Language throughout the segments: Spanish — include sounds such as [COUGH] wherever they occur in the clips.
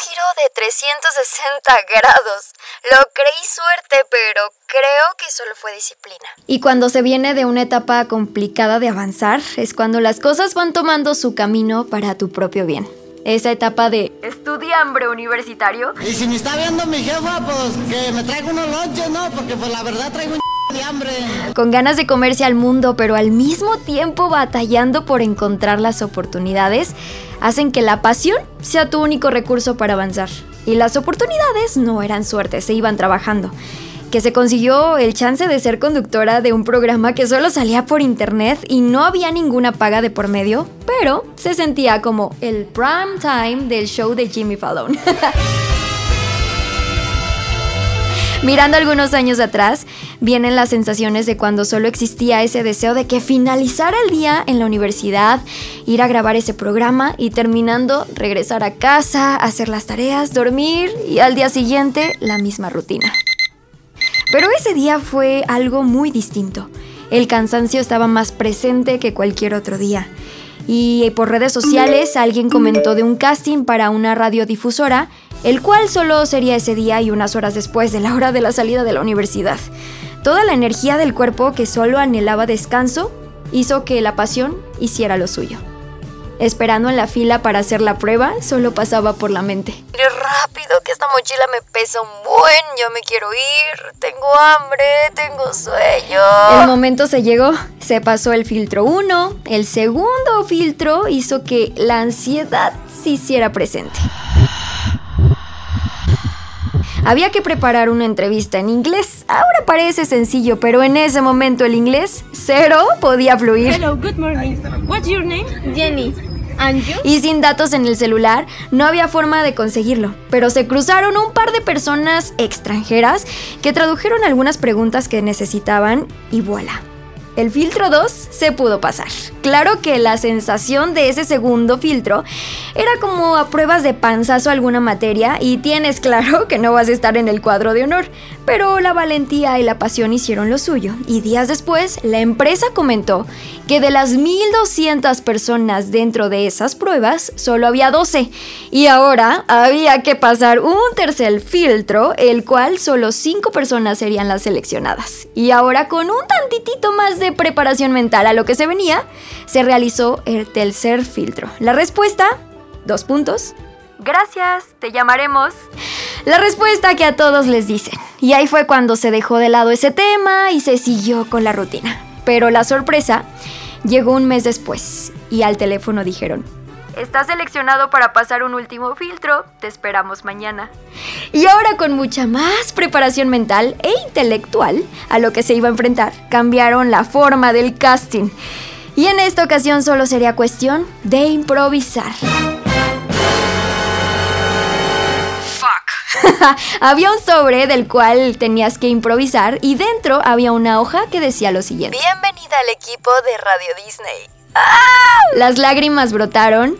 giro de 360 grados. Lo creí suerte, pero creo que solo fue disciplina. Y cuando se viene de una etapa complicada de avanzar, es cuando las cosas van tomando su camino para tu propio bien. Esa etapa de estudiambre universitario. Y si me está viendo mi jefa, pues que me traiga unos lonches, ¿no? Porque pues la verdad traigo un. Con ganas de comerse al mundo, pero al mismo tiempo batallando por encontrar las oportunidades, hacen que la pasión sea tu único recurso para avanzar. Y las oportunidades no eran suerte, se iban trabajando que se consiguió el chance de ser conductora de un programa que solo salía por internet y no había ninguna paga de por medio, pero se sentía como el prime time del show de Jimmy Fallon. [LAUGHS] Mirando algunos años atrás, vienen las sensaciones de cuando solo existía ese deseo de que finalizara el día en la universidad, ir a grabar ese programa y terminando regresar a casa, hacer las tareas, dormir y al día siguiente la misma rutina. Pero ese día fue algo muy distinto. El cansancio estaba más presente que cualquier otro día. Y por redes sociales alguien comentó de un casting para una radiodifusora, el cual solo sería ese día y unas horas después de la hora de la salida de la universidad. Toda la energía del cuerpo que solo anhelaba descanso hizo que la pasión hiciera lo suyo esperando en la fila para hacer la prueba, solo pasaba por la mente. ¡Qué rápido, que esta mochila me pesa un buen, yo me quiero ir, tengo hambre, tengo sueño. El momento se llegó, se pasó el filtro 1, el segundo filtro hizo que la ansiedad se hiciera presente. Había que preparar una entrevista en inglés. Ahora parece sencillo, pero en ese momento el inglés cero podía fluir. Hello, good morning. What's your name? Jenny. Y sin datos en el celular, no había forma de conseguirlo. Pero se cruzaron un par de personas extranjeras que tradujeron algunas preguntas que necesitaban y voilà. El filtro 2 se pudo pasar. Claro que la sensación de ese segundo filtro era como a pruebas de panzazo alguna materia y tienes claro que no vas a estar en el cuadro de honor, pero la valentía y la pasión hicieron lo suyo y días después la empresa comentó que de las 1200 personas dentro de esas pruebas solo había 12 y ahora había que pasar un tercer filtro, el cual solo 5 personas serían las seleccionadas. Y ahora con un tantitito más de preparación mental a lo que se venía, se realizó el tercer filtro. La respuesta, dos puntos. Gracias, te llamaremos. La respuesta que a todos les dicen. Y ahí fue cuando se dejó de lado ese tema y se siguió con la rutina. Pero la sorpresa llegó un mes después y al teléfono dijeron, Estás seleccionado para pasar un último filtro, te esperamos mañana. Y ahora con mucha más preparación mental e intelectual a lo que se iba a enfrentar, cambiaron la forma del casting. Y en esta ocasión solo sería cuestión de improvisar. [LAUGHS] había un sobre del cual tenías que improvisar y dentro había una hoja que decía lo siguiente. Bienvenida al equipo de Radio Disney. Las lágrimas brotaron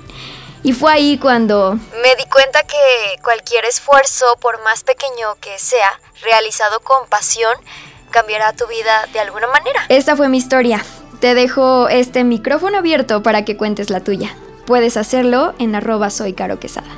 y fue ahí cuando... Me di cuenta que cualquier esfuerzo, por más pequeño que sea, realizado con pasión, cambiará tu vida de alguna manera. Esta fue mi historia. Te dejo este micrófono abierto para que cuentes la tuya. Puedes hacerlo en arroba soy Caro Quesada.